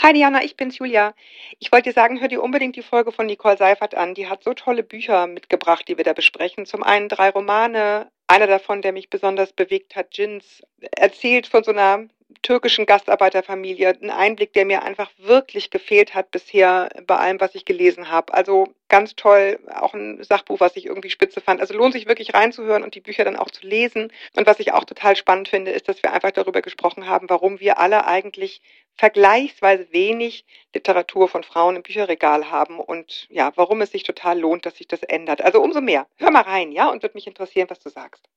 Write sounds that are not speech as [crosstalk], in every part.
Hi Diana, ich bin's Julia. Ich wollte dir sagen, hör dir unbedingt die Folge von Nicole Seifert an. Die hat so tolle Bücher mitgebracht, die wir da besprechen. Zum einen drei Romane. Einer davon, der mich besonders bewegt hat, Jins, erzählt von so einer türkischen Gastarbeiterfamilie. Ein Einblick, der mir einfach wirklich gefehlt hat bisher bei allem, was ich gelesen habe. Also ganz toll, auch ein Sachbuch, was ich irgendwie spitze fand. Also lohnt sich wirklich reinzuhören und die Bücher dann auch zu lesen. Und was ich auch total spannend finde, ist, dass wir einfach darüber gesprochen haben, warum wir alle eigentlich vergleichsweise wenig Literatur von Frauen im Bücherregal haben und ja, warum es sich total lohnt, dass sich das ändert. Also umso mehr. Hör mal rein, ja, und würde mich interessieren, was du sagst.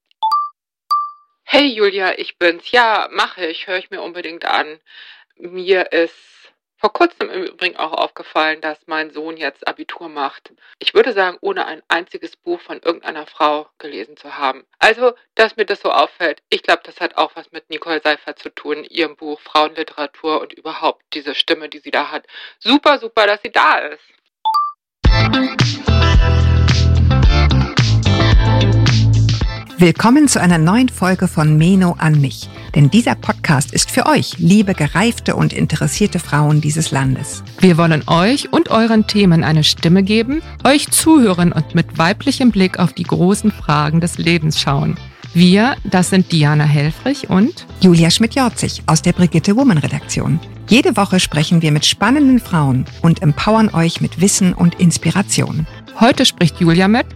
Hey Julia, ich bin's. Ja, mache ich, höre ich mir unbedingt an. Mir ist vor kurzem im Übrigen auch aufgefallen, dass mein Sohn jetzt Abitur macht. Ich würde sagen, ohne ein einziges Buch von irgendeiner Frau gelesen zu haben. Also, dass mir das so auffällt, ich glaube, das hat auch was mit Nicole Seifert zu tun, ihrem Buch Frauenliteratur und überhaupt diese Stimme, die sie da hat. Super, super, dass sie da ist. Willkommen zu einer neuen Folge von Meno an mich. Denn dieser Podcast ist für euch, liebe gereifte und interessierte Frauen dieses Landes. Wir wollen euch und euren Themen eine Stimme geben, euch zuhören und mit weiblichem Blick auf die großen Fragen des Lebens schauen. Wir, das sind Diana Helfrich und Julia Schmidt-Jorzig aus der Brigitte Woman Redaktion. Jede Woche sprechen wir mit spannenden Frauen und empowern euch mit Wissen und Inspiration. Heute spricht Julia mit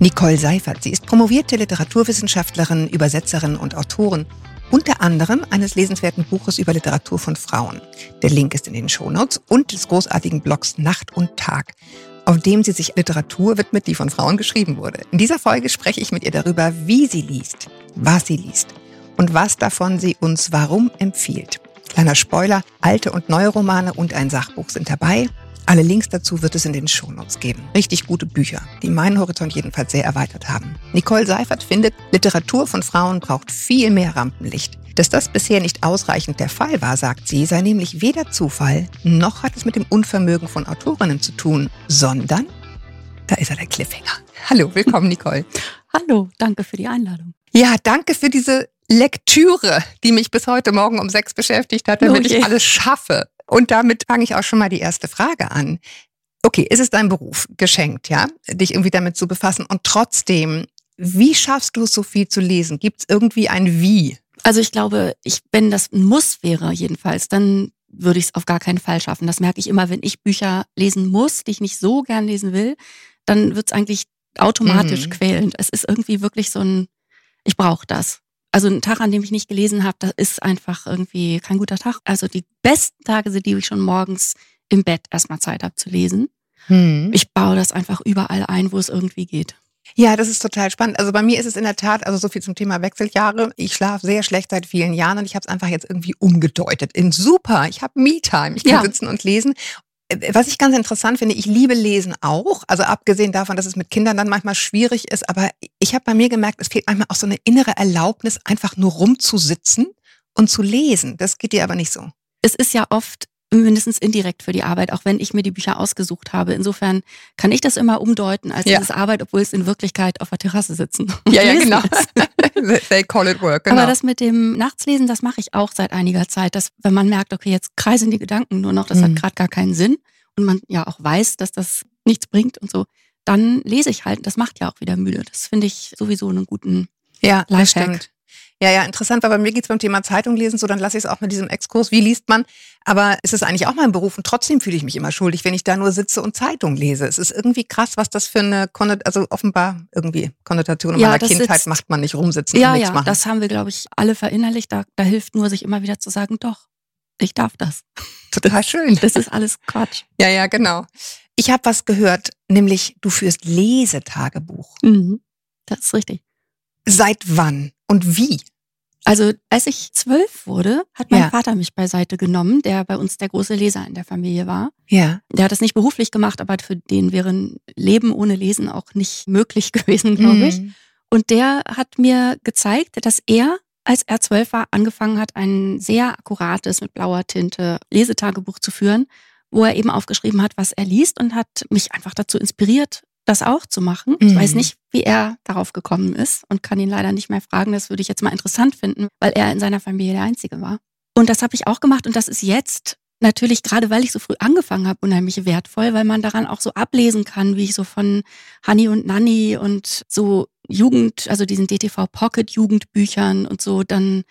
Nicole Seifert. Sie ist promovierte Literaturwissenschaftlerin, Übersetzerin und Autorin. Unter anderem eines lesenswerten Buches über Literatur von Frauen. Der Link ist in den Shownotes und des großartigen Blogs Nacht und Tag, auf dem sie sich Literatur widmet, die von Frauen geschrieben wurde. In dieser Folge spreche ich mit ihr darüber, wie sie liest, was sie liest und was davon sie uns warum empfiehlt. Kleiner Spoiler, alte und neue Romane und ein Sachbuch sind dabei. Alle Links dazu wird es in den Shownotes geben. Richtig gute Bücher, die meinen Horizont jedenfalls sehr erweitert haben. Nicole Seifert findet, Literatur von Frauen braucht viel mehr Rampenlicht. Dass das bisher nicht ausreichend der Fall war, sagt sie, sei nämlich weder Zufall, noch hat es mit dem Unvermögen von Autorinnen zu tun, sondern, da ist er der Cliffhanger. Hallo, willkommen Nicole. Hallo, danke für die Einladung. Ja, danke für diese Lektüre, die mich bis heute Morgen um sechs beschäftigt hat, damit oh ich alles schaffe. Und damit fange ich auch schon mal die erste Frage an. Okay, ist es dein Beruf geschenkt, ja, dich irgendwie damit zu befassen und trotzdem, wie schaffst du es, so viel zu lesen? Gibt es irgendwie ein Wie? Also ich glaube, ich, wenn das ein Muss wäre jedenfalls, dann würde ich es auf gar keinen Fall schaffen. Das merke ich immer, wenn ich Bücher lesen muss, die ich nicht so gern lesen will, dann wird es eigentlich automatisch mhm. quälend. Es ist irgendwie wirklich so ein, ich brauche das also ein Tag, an dem ich nicht gelesen habe, das ist einfach irgendwie kein guter Tag. Also die besten Tage sind die, ich schon morgens im Bett erstmal Zeit habe zu lesen. Hm. Ich baue das einfach überall ein, wo es irgendwie geht. Ja, das ist total spannend. Also bei mir ist es in der Tat, also so viel zum Thema Wechseljahre. Ich schlafe sehr schlecht seit vielen Jahren und ich habe es einfach jetzt irgendwie umgedeutet in super. Ich habe Me-Time. Ich kann ja. sitzen und lesen was ich ganz interessant finde, ich liebe Lesen auch. Also abgesehen davon, dass es mit Kindern dann manchmal schwierig ist, aber ich habe bei mir gemerkt, es fehlt manchmal auch so eine innere Erlaubnis, einfach nur rumzusitzen und zu lesen. Das geht dir aber nicht so. Es ist ja oft mindestens indirekt für die Arbeit, auch wenn ich mir die Bücher ausgesucht habe. Insofern kann ich das immer umdeuten als ja. dieses Arbeit, obwohl es in Wirklichkeit auf der Terrasse sitzen. Ja, ja, genau. [laughs] They call it work. Genau. Aber das mit dem Nachtslesen, das mache ich auch seit einiger Zeit, dass wenn man merkt, okay, jetzt kreisen die Gedanken nur noch, das mhm. hat gerade gar keinen Sinn und man ja auch weiß, dass das nichts bringt und so, dann lese ich halt. Das macht ja auch wieder müde. Das finde ich sowieso einen guten ja, Lifehack. Ja, ja, interessant, weil bei mir geht's beim Thema Zeitung lesen so, dann lasse ich es auch mit diesem Exkurs, wie liest man. Aber es ist eigentlich auch mein Beruf und trotzdem fühle ich mich immer schuldig, wenn ich da nur sitze und Zeitung lese. Es ist irgendwie krass, was das für eine Konnot also offenbar irgendwie Konnotation in ja, meiner Kindheit sitzt. macht man nicht rumsitzen ja, und nichts ja, machen. das haben wir, glaube ich, alle verinnerlicht. Da, da hilft nur, sich immer wieder zu sagen, doch, ich darf das. Total schön. Das ist alles Quatsch. Ja, ja, genau. Ich habe was gehört, nämlich du führst Lesetagebuch. Mhm, das ist richtig. Seit wann und wie? Also als ich zwölf wurde, hat mein ja. Vater mich beiseite genommen, der bei uns der große Leser in der Familie war. Ja. Der hat das nicht beruflich gemacht, aber für den wäre ein Leben ohne Lesen auch nicht [laughs] möglich gewesen, glaube mhm. ich. Und der hat mir gezeigt, dass er, als er zwölf war, angefangen hat, ein sehr akkurates mit blauer Tinte Lesetagebuch zu führen, wo er eben aufgeschrieben hat, was er liest und hat mich einfach dazu inspiriert, das auch zu machen. Mhm. Ich weiß mhm. nicht, wie er darauf gekommen ist und kann ihn leider nicht mehr fragen. Das würde ich jetzt mal interessant finden, weil er in seiner Familie der Einzige war. Und das habe ich auch gemacht und das ist jetzt natürlich, gerade weil ich so früh angefangen habe, unheimlich wertvoll, weil man daran auch so ablesen kann, wie ich so von Honey und Nanny und so Jugend, also diesen DTV Pocket Jugendbüchern und so dann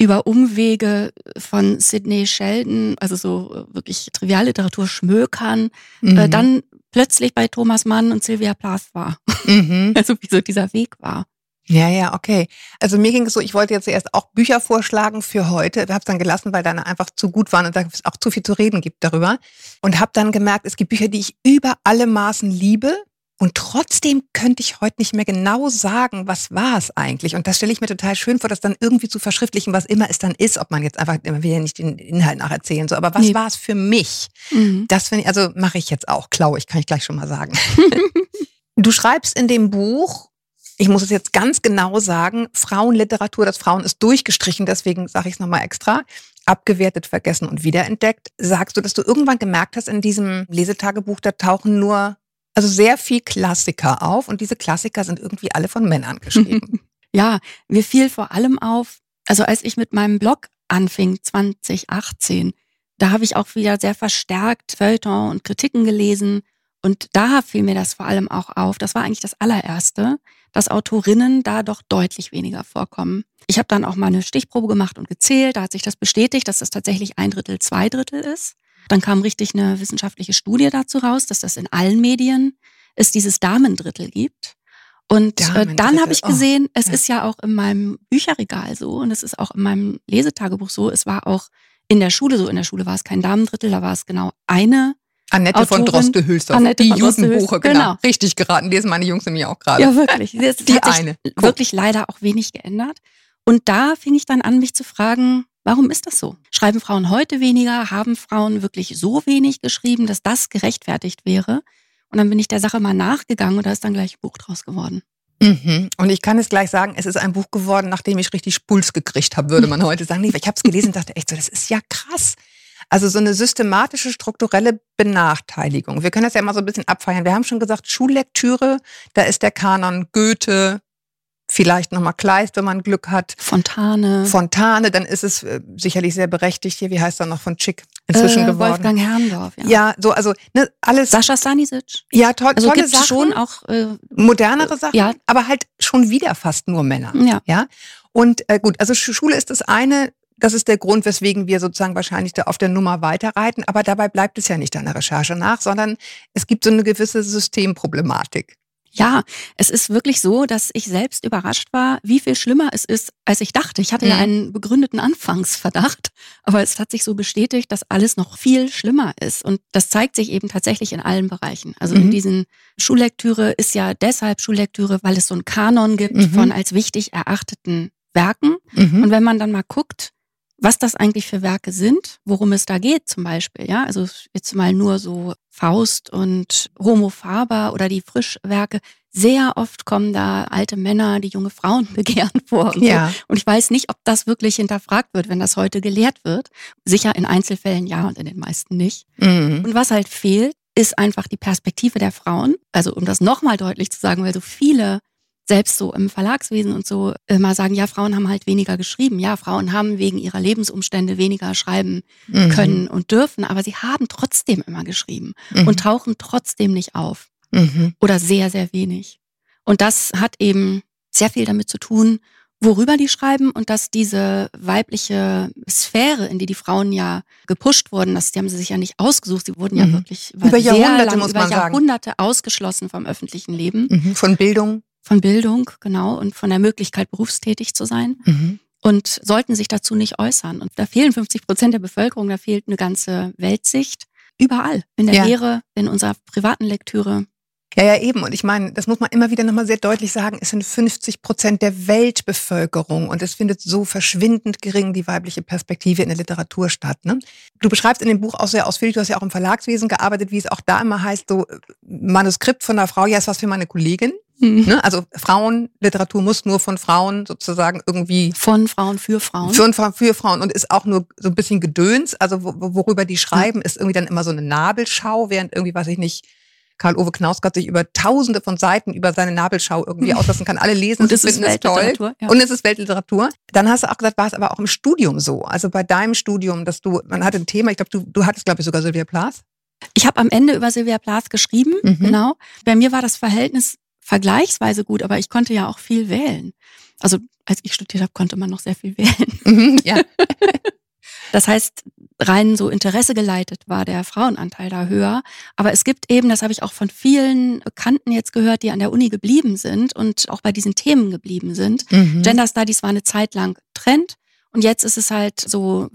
über Umwege von Sidney Sheldon, also so wirklich Trivialliteratur schmökern, äh, mhm. äh, dann plötzlich bei Thomas Mann und Sylvia Plath war. Mhm. [laughs] Also wie so dieser Weg war. Ja, ja, okay. Also mir ging es so, ich wollte jetzt erst auch Bücher vorschlagen für heute, habe es dann gelassen, weil dann einfach zu gut waren und da es auch zu viel zu reden gibt darüber. Und habe dann gemerkt, es gibt Bücher, die ich über alle Maßen liebe. Und trotzdem könnte ich heute nicht mehr genau sagen, was war es eigentlich. Und das stelle ich mir total schön vor, das dann irgendwie zu verschriftlichen, was immer es dann ist, ob man jetzt einfach, man will ja nicht den Inhalt nacherzählen, so, aber was nee. war es für mich? Mhm. Das finde ich, also mache ich jetzt auch, klaue ich, kann ich gleich schon mal sagen. [laughs] du schreibst in dem Buch, ich muss es jetzt ganz genau sagen, Frauenliteratur, das Frauen ist durchgestrichen, deswegen sage ich es nochmal extra, abgewertet, vergessen und wiederentdeckt. Sagst du, dass du irgendwann gemerkt hast, in diesem Lesetagebuch, da tauchen nur, also sehr viel Klassiker auf und diese Klassiker sind irgendwie alle von Männern geschrieben. [laughs] ja, mir fiel vor allem auf, also als ich mit meinem Blog anfing, 2018, da habe ich auch wieder sehr verstärkt Feuilleton und Kritiken gelesen und da fiel mir das vor allem auch auf. Das war eigentlich das allererste, dass Autorinnen da doch deutlich weniger vorkommen. Ich habe dann auch mal eine Stichprobe gemacht und gezählt. Da hat sich das bestätigt, dass das tatsächlich ein Drittel, zwei Drittel ist. Dann kam richtig eine wissenschaftliche Studie dazu raus, dass das in allen Medien es dieses Damendrittel gibt. Und äh, dann habe ich oh, gesehen, oh, es ja. ist ja auch in meinem Bücherregal so und es ist auch in meinem Lesetagebuch so. Es war auch in der Schule so. In der Schule war es kein Damendrittel, da war es genau eine Annette Autorin, von Droste-Hülsdorf. Annette die Jugendbuche, genau. genau. Richtig geraten. Lesen meine Jungs und mir auch gerade. Ja, wirklich. Das die hat eine. Sich wirklich leider auch wenig geändert. Und da fing ich dann an, mich zu fragen, warum ist das so? Schreiben Frauen heute weniger? Haben Frauen wirklich so wenig geschrieben, dass das gerechtfertigt wäre? Und dann bin ich der Sache mal nachgegangen und da ist dann gleich ein Buch draus geworden. Mhm. Und ich kann es gleich sagen, es ist ein Buch geworden, nachdem ich richtig Puls gekriegt habe, würde man heute sagen. Ich habe es gelesen und dachte echt so, das ist ja krass. Also so eine systematische, strukturelle Benachteiligung. Wir können das ja mal so ein bisschen abfeiern. Wir haben schon gesagt, Schullektüre, da ist der Kanon Goethe, vielleicht nochmal Kleist, wenn man Glück hat. Fontane. Fontane, dann ist es äh, sicherlich sehr berechtigt hier. Wie heißt er noch von Chick inzwischen äh, geworden? Wolfgang Herrndorf, ja. Ja, so, also ne, alles. Sascha Stanisic. Ja, to also tolle Sachen. schon auch äh, modernere Sachen, ja. aber halt schon wieder fast nur Männer. Ja. ja? Und äh, gut, also Schule ist das eine, das ist der Grund, weswegen wir sozusagen wahrscheinlich da auf der Nummer weiterreiten. Aber dabei bleibt es ja nicht an der Recherche nach, sondern es gibt so eine gewisse Systemproblematik. Ja, es ist wirklich so, dass ich selbst überrascht war, wie viel schlimmer es ist, als ich dachte. Ich hatte mhm. ja einen begründeten Anfangsverdacht, [laughs] aber es hat sich so bestätigt, dass alles noch viel schlimmer ist. Und das zeigt sich eben tatsächlich in allen Bereichen. Also mhm. in diesen Schullektüre ist ja deshalb Schullektüre, weil es so einen Kanon gibt mhm. von als wichtig erachteten Werken. Mhm. Und wenn man dann mal guckt, was das eigentlich für Werke sind, worum es da geht zum Beispiel. Ja, also jetzt mal nur so Faust und Homo Faber oder die Frischwerke. Sehr oft kommen da alte Männer, die junge Frauen [laughs] begehren vor. Und, ja. So. und ich weiß nicht, ob das wirklich hinterfragt wird, wenn das heute gelehrt wird. Sicher in Einzelfällen ja und in den meisten nicht. Mhm. Und was halt fehlt, ist einfach die Perspektive der Frauen. Also um das nochmal deutlich zu sagen, weil so viele selbst so im Verlagswesen und so immer sagen, ja, Frauen haben halt weniger geschrieben. Ja, Frauen haben wegen ihrer Lebensumstände weniger schreiben mhm. können und dürfen, aber sie haben trotzdem immer geschrieben mhm. und tauchen trotzdem nicht auf. Mhm. Oder sehr, sehr wenig. Und das hat eben sehr viel damit zu tun, worüber die schreiben und dass diese weibliche Sphäre, in die die Frauen ja gepusht wurden, das die haben sie sich ja nicht ausgesucht, sie wurden ja mhm. wirklich über Jahrhunderte, lang, muss man über Jahrhunderte sagen. ausgeschlossen vom öffentlichen Leben. Mhm. Von Bildung von Bildung, genau, und von der Möglichkeit, berufstätig zu sein. Mhm. Und sollten sich dazu nicht äußern. Und da fehlen 50 Prozent der Bevölkerung, da fehlt eine ganze Weltsicht. Überall. In der ja. Lehre, in unserer privaten Lektüre. Ja, ja, eben. Und ich meine, das muss man immer wieder nochmal sehr deutlich sagen, es sind 50 Prozent der Weltbevölkerung und es findet so verschwindend gering die weibliche Perspektive in der Literatur statt. Ne? Du beschreibst in dem Buch auch sehr ausführlich, du hast ja auch im Verlagswesen gearbeitet, wie es auch da immer heißt, so Manuskript von einer Frau, ja, ist was für meine Kollegin. Mhm. Ne? Also Frauenliteratur muss nur von Frauen sozusagen irgendwie. Von Frauen für Frauen. Für, für Frauen und ist auch nur so ein bisschen Gedöns. Also worüber die schreiben, mhm. ist irgendwie dann immer so eine Nabelschau, während irgendwie, weiß ich nicht, Karl-Ove Knausgott sich über tausende von Seiten über seine Nabelschau irgendwie [laughs] auslassen kann. Alle lesen Und es ist Weltliteratur. Ja. Und es ist Weltliteratur. Dann hast du auch gesagt, war es aber auch im Studium so. Also bei deinem Studium, dass du, man hatte ein Thema, ich glaube, du, du hattest, glaube ich, sogar Sylvia Plath. Ich habe am Ende über Sylvia Plath geschrieben, Mhm. genau. Bei mir war das Verhältnis vergleichsweise gut, aber ich konnte ja auch viel wählen. Also als ich studiert habe, konnte man noch sehr viel [laughs] wählen. Mhm, ja. [laughs] Das heißt, rein so Interesse geleitet war der Frauenanteil da höher. Aber es gibt eben, das habe ich auch von vielen Bekannten jetzt gehört, die an der Uni geblieben sind und auch bei diesen Themen geblieben sind. Mhm. Gender Studies war eine Zeit lang Trend. Und jetzt ist es halt so,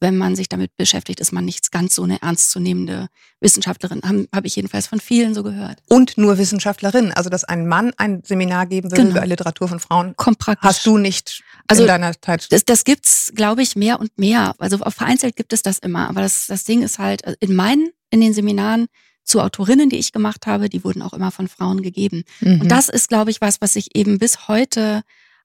wenn man sich damit beschäftigt, ist man nicht ganz so eine ernstzunehmende Wissenschaftlerin. Habe hab ich jedenfalls von vielen so gehört. Und nur Wissenschaftlerin. Also, dass ein Mann ein Seminar geben würde Genau. über Literatur von Frauen, Kommt praktisch. hast du nicht Also, in deiner Zeit. Das, das gibt's, glaube ich, mehr und mehr. Also vereinzelt gibt es das immer. Aber das, das Ding ist halt, äh, in meinen, in den Seminaren zu Autorinnen, die ich gemacht habe, die wurden auch immer von Frauen gegeben. Mhm. Und das ist, glaube ich, was, was sich eben bis heute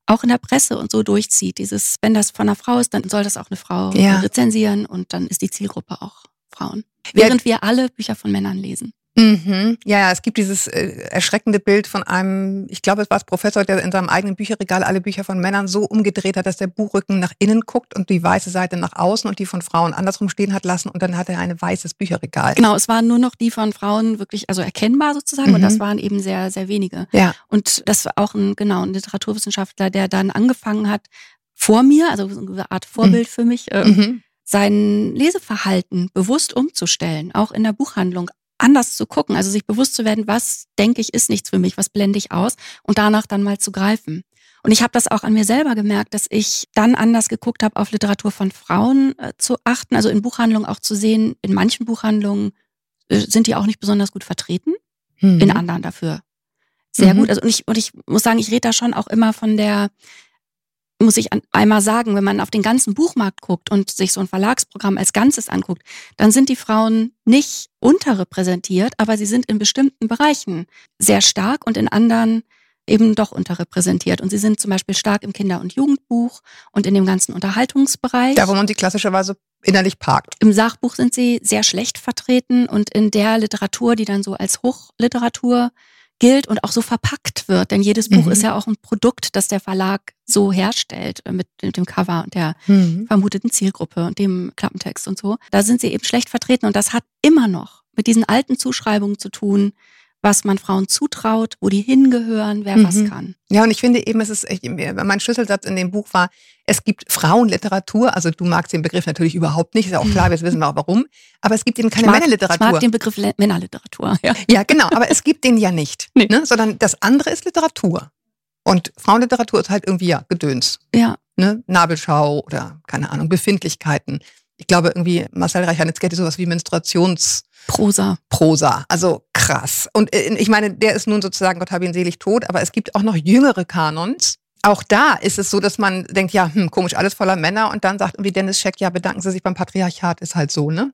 auch in der Presse und so durchzieht. Dieses, wenn das von einer Frau ist, dann soll das auch eine Frau Ja. rezensieren und dann ist die Zielgruppe auch Frauen. Ja. Während wir alle Bücher von Männern lesen. Mhm. Ja, ja, es gibt dieses äh, erschreckende Bild von einem, ich glaube, es war es Professor, der in seinem eigenen Bücherregal alle Bücher von Männern so umgedreht hat, dass der Buchrücken nach innen guckt und die weiße Seite nach außen und die von Frauen andersrum stehen hat lassen und dann hat er ein weißes Bücherregal. Genau, es waren nur noch die von Frauen wirklich, also erkennbar sozusagen, und Mhm. das waren eben sehr, sehr wenige. Ja. Und das war auch ein, genau, ein Literaturwissenschaftler, der dann angefangen hat, vor mir, also so eine Art Vorbild für mich, äh, Mhm. sein Leseverhalten bewusst umzustellen, auch in der Buchhandlung anders zu gucken, also sich bewusst zu werden, was denke ich ist nichts für mich, was blende ich aus und danach dann mal zu greifen. Und ich habe das auch an mir selber gemerkt, dass ich dann anders geguckt habe, auf Literatur von Frauen äh, zu achten, also in Buchhandlungen auch zu sehen, in manchen Buchhandlungen äh, sind die auch nicht besonders gut vertreten, Mhm. in anderen dafür sehr Mhm. gut. Also und ich, und ich muss sagen, ich rede da schon auch immer von der, muss ich einmal sagen, wenn man auf den ganzen Buchmarkt guckt und sich so ein Verlagsprogramm als Ganzes anguckt, dann sind die Frauen nicht unterrepräsentiert, aber sie sind in bestimmten Bereichen sehr stark und in anderen eben doch unterrepräsentiert. Und sie sind zum Beispiel stark im Kinder- und Jugendbuch und in dem ganzen Unterhaltungsbereich. Da, wo man sie klassischerweise innerlich parkt. Im Sachbuch sind sie sehr schlecht vertreten und in der Literatur, die dann so als Hochliteratur gilt und auch so verpackt wird. Denn jedes Buch Mhm. ist ja auch ein Produkt, das der Verlag so herstellt äh, mit, mit dem Cover und der Mhm. vermuteten Zielgruppe und dem Klappentext und so. Da sind sie eben schlecht vertreten und das hat immer noch mit diesen alten Zuschreibungen zu tun, was man Frauen zutraut, wo die hingehören, wer was Mhm. kann. Ja, und ich finde eben, es ist mein Schlüsselsatz in dem Buch war, es gibt Frauenliteratur, also du magst den Begriff natürlich überhaupt nicht, ist ja auch klar, jetzt wissen wir auch warum, aber es gibt eben keine ich, mag, ich Männerliteratur. mag den Begriff Le- Männerliteratur. Ja. Ja, genau, aber es gibt den ja nicht, Nee. ne? sondern das andere ist Literatur. Und Frauenliteratur ist halt irgendwie ja Gedöns, ja. ne? Nabelschau oder keine Ahnung, Befindlichkeiten. Ich glaube irgendwie, Marcel Reichardt-Nitzke hätte sowas wie Menstruationsprosa. Prosa. Also krass. Und äh, ich meine, der ist nun sozusagen, Gott habe ihn selig tot, aber es gibt auch noch jüngere Kanons. Auch da ist es so, dass man denkt, ja, hm, komisch, alles voller Männer und dann sagt irgendwie Dennis Scheck, ja, bedanken Sie sich beim Patriarchat, ist halt so, ne?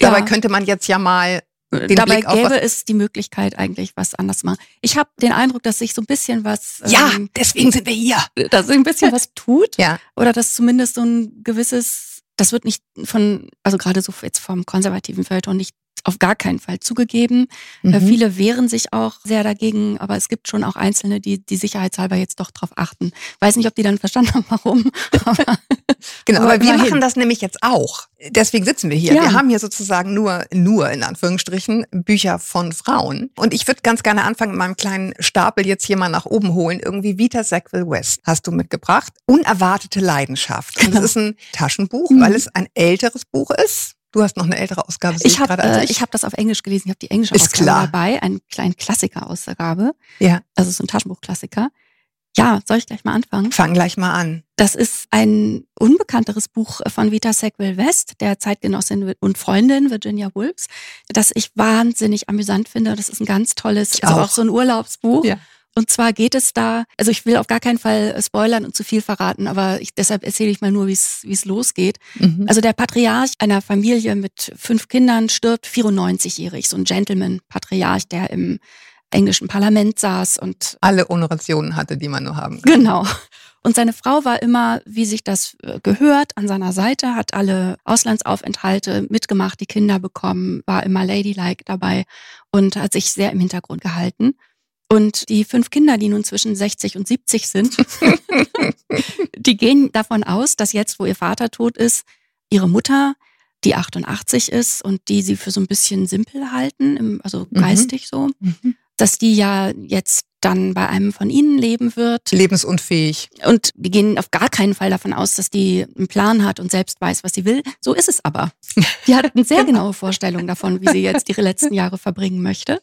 Ja. Dabei könnte man jetzt ja mal den Dabei Blick auf gäbe es die Möglichkeit eigentlich was anders machen. Ich habe den Eindruck, dass sich so ein bisschen was, Ja, ähm, deswegen sind wir hier. [laughs] dass sich ein bisschen [laughs] was tut Ja. oder dass zumindest so ein gewisses, das wird nicht von, also gerade so jetzt vom konservativen Feuilleton nicht auf gar keinen Fall zugegeben. Äh, Mhm. viele wehren sich auch sehr dagegen, aber es gibt schon auch Einzelne, die die sicherheitshalber jetzt doch drauf achten. Weiß nicht, ob die dann verstanden haben, warum. [laughs] Aber Genau, Aber aber wir machen das nämlich jetzt auch. Deswegen sitzen wir hier. Ja. Wir haben hier sozusagen nur, nur in Anführungsstrichen, Bücher von Frauen. Und ich würde ganz gerne anfangen, mit meinem kleinen Stapel jetzt hier mal nach oben holen. Irgendwie Vita Sackville West hast du mitgebracht. Unerwartete Leidenschaft. Und Genau. das ist ein Taschenbuch, Mhm. weil es ein älteres Buch ist. Du hast noch eine ältere Ausgabe, ich habe gerade als äh, ich. ich hab das auf Englisch gelesen, ich habe die englische Ist Ausgabe klar. dabei, einen kleinen Klassiker-Ausgabe. ja, Also so ein Taschenbuchklassiker. Ja, soll ich gleich mal anfangen? fang gleich mal an. Das ist ein unbekannteres Buch von Vita Sackville West, der Zeitgenossin und Freundin Virginia Woolfs, das ich wahnsinnig amüsant finde. Das ist ein ganz tolles, Ich also auch. auch so ein Urlaubsbuch. Ja. Und zwar geht es da, also ich will auf gar keinen Fall äh, spoilern und zu viel verraten, aber ich, deshalb erzähle ich mal nur, wie es wie es losgeht. Mhm. Also der Patriarch einer Familie mit fünf Kindern stirbt 94-jährig, so ein Gentleman-Patriarch, der im englischen Parlament saß und alle Honorationen hatte, die man nur haben kann. Genau. Und seine Frau war immer, wie sich das äh, gehört, an seiner Seite, hat alle Auslandsaufenthalte mitgemacht, die Kinder bekommen, war immer ladylike dabei und hat sich sehr im Hintergrund gehalten. Und die fünf Kinder, die nun zwischen 60 und 70 sind, [laughs] die gehen davon aus, dass jetzt, wo ihr Vater tot ist, ihre Mutter, die 88 ist und die sie für so ein bisschen simpel halten, also mhm. geistig so, mhm. dass die ja jetzt dann bei einem von ihnen leben wird. Lebensunfähig. Und die gehen auf gar keinen Fall davon aus, dass die einen Plan hat und selbst weiß, was sie will. So ist es aber. Die hat eine sehr [laughs] genaue Vorstellung davon, wie sie jetzt ihre letzten Jahre verbringen möchte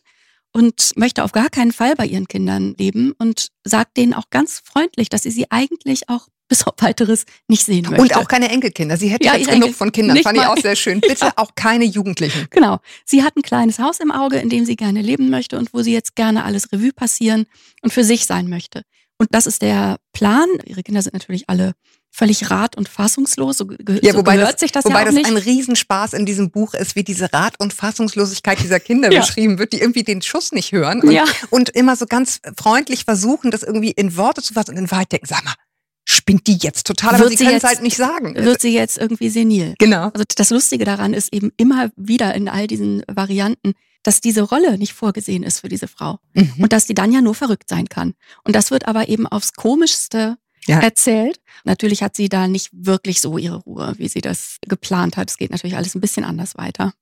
und möchte auf gar keinen Fall bei ihren Kindern leben und sagt denen auch ganz freundlich, dass sie sie eigentlich auch [laughs] bis auf weiteres nicht sehen möchte. Und auch keine Enkelkinder. Sie hätte ja, jetzt genug Enkel von Kindern. Fand ich auch sehr schön. [laughs] Bitte auch keine Jugendlichen. Genau. Sie hat ein kleines Haus im Auge, in dem sie gerne leben möchte und wo sie jetzt gerne alles Revue passieren und für sich sein möchte. Und das ist der Plan. Ihre Kinder sind natürlich alle völlig rat- und fassungslos. So, ja, so wobei das, sich das wobei ja das ein Riesenspaß in diesem Buch ist, wie diese Rat- und Fassungslosigkeit dieser Kinder [laughs] ja. beschrieben wird, die irgendwie den Schuss nicht hören und, ja. und immer so ganz freundlich versuchen, das irgendwie in Worte zu fassen und in Wahrheit denken, sag mal, spinnt die jetzt total, aber sie, sie können es halt nicht sagen. Wird sie jetzt irgendwie senil. Genau. Also das Lustige daran ist eben immer wieder in all diesen Varianten, dass diese Rolle nicht vorgesehen ist für diese Frau. Mhm. Und dass die dann ja nur verrückt sein kann. Und das wird aber eben aufs Komischste ja. erzählt. Natürlich hat sie da nicht wirklich so ihre Ruhe, wie sie das geplant hat. Es geht natürlich alles ein bisschen anders weiter.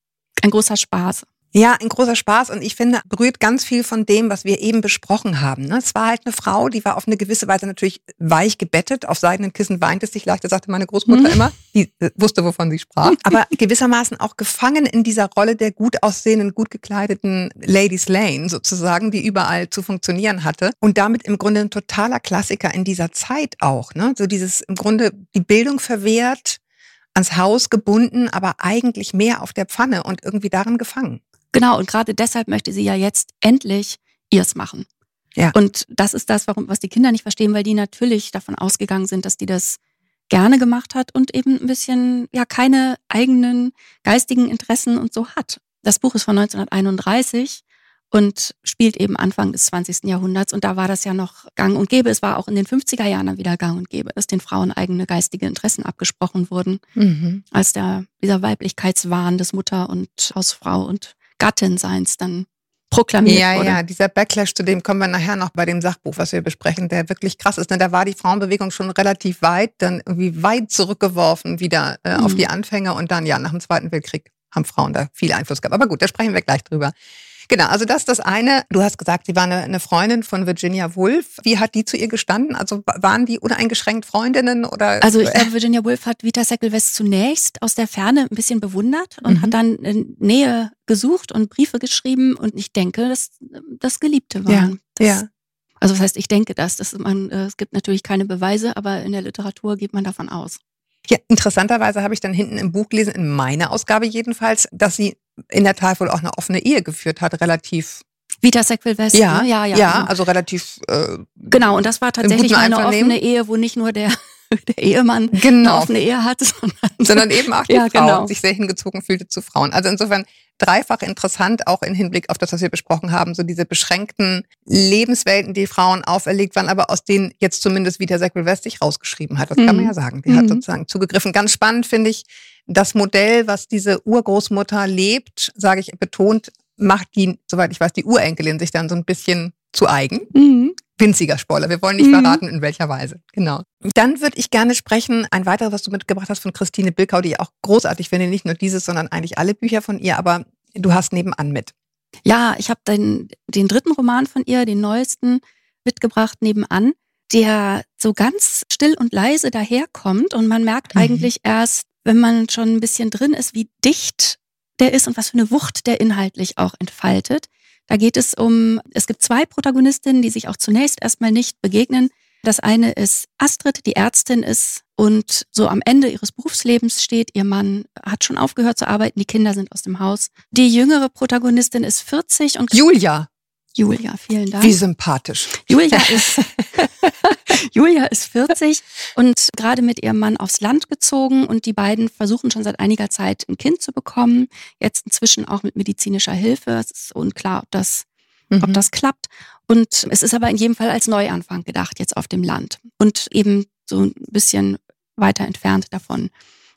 Ein großer Spaß. Ja, ein großer Spaß und ich finde, berührt ganz viel von dem, was wir eben besprochen haben. Ne? Es war halt eine Frau, die war auf eine gewisse Weise natürlich weich gebettet, auf seidenen Kissen weint es sich leichter, sagte meine Großmutter mhm. immer. Die äh, wusste, wovon sie sprach. [laughs] Aber gewissermaßen auch gefangen in dieser Rolle der gut aussehenden, gut gekleideten Ladies Lane sozusagen, die überall zu funktionieren hatte. Und damit im Grunde ein totaler Klassiker in dieser Zeit auch. Ne? So dieses im Grunde die Bildung verwehrt, ans Haus gebunden, aber eigentlich mehr auf der Pfanne und irgendwie darin gefangen. Genau, und gerade deshalb möchte sie ja jetzt endlich ihrs machen. Ja. Und das ist das, warum, was die Kinder nicht verstehen, weil die natürlich davon ausgegangen sind, dass die das gerne gemacht hat und eben ein bisschen, ja, keine eigenen geistigen Interessen und so hat. Das Buch ist von 1931 und spielt eben Anfang des 20. Jahrhunderts. Und da war das ja noch gang und gäbe. Es war auch in den 50er Jahren dann wieder gang und gäbe, dass den Frauen eigene geistige Interessen abgesprochen wurden, mhm. als der, dieser Weiblichkeitswahn des Mutter und Hausfrau und Gattinseins dann proklamiert ja, wurde. Ja, ja, dieser Backlash, zu dem kommen wir nachher noch bei dem Sachbuch, was wir besprechen, der wirklich krass ist. Denn da war die Frauenbewegung schon relativ weit, dann irgendwie weit zurückgeworfen wieder äh, mhm. auf die Anfänge und dann ja nach dem Zweiten Weltkrieg haben Frauen da viel Einfluss gehabt. Aber gut, da sprechen wir gleich drüber. Genau, also das ist das eine. Du hast gesagt, sie war eine, eine, Freundin von Virginia Woolf. Wie hat die zu ihr gestanden? Also waren die uneingeschränkt Freundinnen oder? Also ich glaube, Virginia Woolf hat Vita Sackville-West zunächst aus der Ferne ein bisschen bewundert und mhm. hat dann Nähe gesucht und Briefe geschrieben und ich denke, dass das Geliebte waren. Ja, das, ja. Also das heißt, ich denke das. dass man, äh, es gibt natürlich keine Beweise, aber in der Literatur geht man davon aus. Ja, interessanterweise habe ich dann hinten im Buch gelesen, in meiner Ausgabe jedenfalls, dass sie in der Tat wohl auch eine offene Ehe geführt hat, relativ Vita Sackville West. Ja, ne? ja, ja. Ja, genau. also relativ. Äh, genau, und das war tatsächlich eine offene Ehe, wo nicht nur der, [laughs] der Ehemann genau. eine offene Ehe hatte, [laughs] sondern, sondern eben auch die ja, Frau genau. sich sehr hingezogen fühlte zu Frauen. Also insofern dreifach interessant, auch im Hinblick auf das, was wir besprochen haben, so diese beschränkten Lebenswelten, die Frauen auferlegt waren, aber aus denen jetzt zumindest Vita Sackville West sich rausgeschrieben hat. Das mhm. kann man mhm. ja sagen. Die mhm. hat sozusagen zugegriffen. Ganz spannend finde ich, das Modell, was diese Urgroßmutter lebt, sage ich betont, macht die, soweit ich weiß, die Urenkelin sich dann so ein bisschen zu eigen. Mhm. Winziger Spoiler. Wir wollen nicht mhm. verraten, in welcher Weise. Genau. Dann würde ich gerne sprechen, ein weiteres, was du mitgebracht hast von Christine Bilkau, die ich auch großartig finde, nicht nur dieses, sondern eigentlich alle Bücher von ihr, aber du hast nebenan mit. Ja, ich habe den, den dritten Roman von ihr, den neuesten, mitgebracht nebenan, der so ganz still und leise daherkommt und man merkt mhm. eigentlich erst, wenn man schon ein bisschen drin ist, wie dicht der ist und was für eine Wucht der inhaltlich auch entfaltet. Da geht es um, es gibt zwei Protagonistinnen, die sich auch zunächst erstmal nicht begegnen. Das eine ist Astrid, die Ärztin ist und so am Ende ihres Berufslebens steht. Ihr Mann hat schon aufgehört zu arbeiten, die Kinder sind aus dem Haus. Die jüngere Protagonistin ist 40 und Julia. Julia, vielen Dank. Wie sympathisch. Julia [laughs] ist, [laughs] Julia ist 40 und gerade mit ihrem Mann aufs Land gezogen und die beiden versuchen schon seit einiger Zeit ein Kind zu bekommen. Jetzt inzwischen auch mit medizinischer Hilfe. Es ist unklar, ob das mhm. ob das klappt. Und es ist aber in jedem Fall als Neuanfang gedacht, jetzt auf dem Land. Und eben so ein bisschen weiter entfernt davon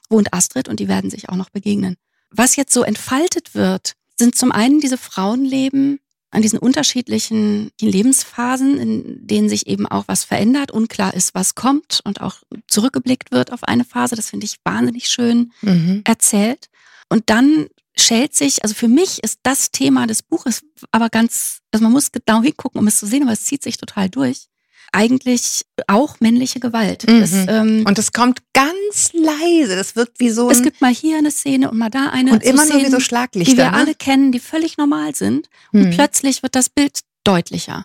wohnt Astrid und die werden sich auch noch begegnen. Was jetzt so entfaltet wird, sind zum einen diese Frauenleben an diesen unterschiedlichen Lebensphasen, in denen sich eben auch was verändert, unklar ist, was kommt und auch zurückgeblickt wird auf eine Phase. Das finde ich wahnsinnig schön mhm. erzählt. Und dann schält sich, also für mich ist das Thema des Buches aber ganz, also man muss genau hingucken, um es zu sehen, aber es zieht sich total durch eigentlich auch männliche Gewalt. Mhm. Das, ähm, und es kommt ganz leise. Das wirkt wie so. es gibt mal hier eine Szene und mal da eine. Und so immer Szenen, nur wie so Schlaglichter. Die wir ne? alle kennen, die völlig normal sind. Mhm. Und plötzlich wird das Bild deutlicher.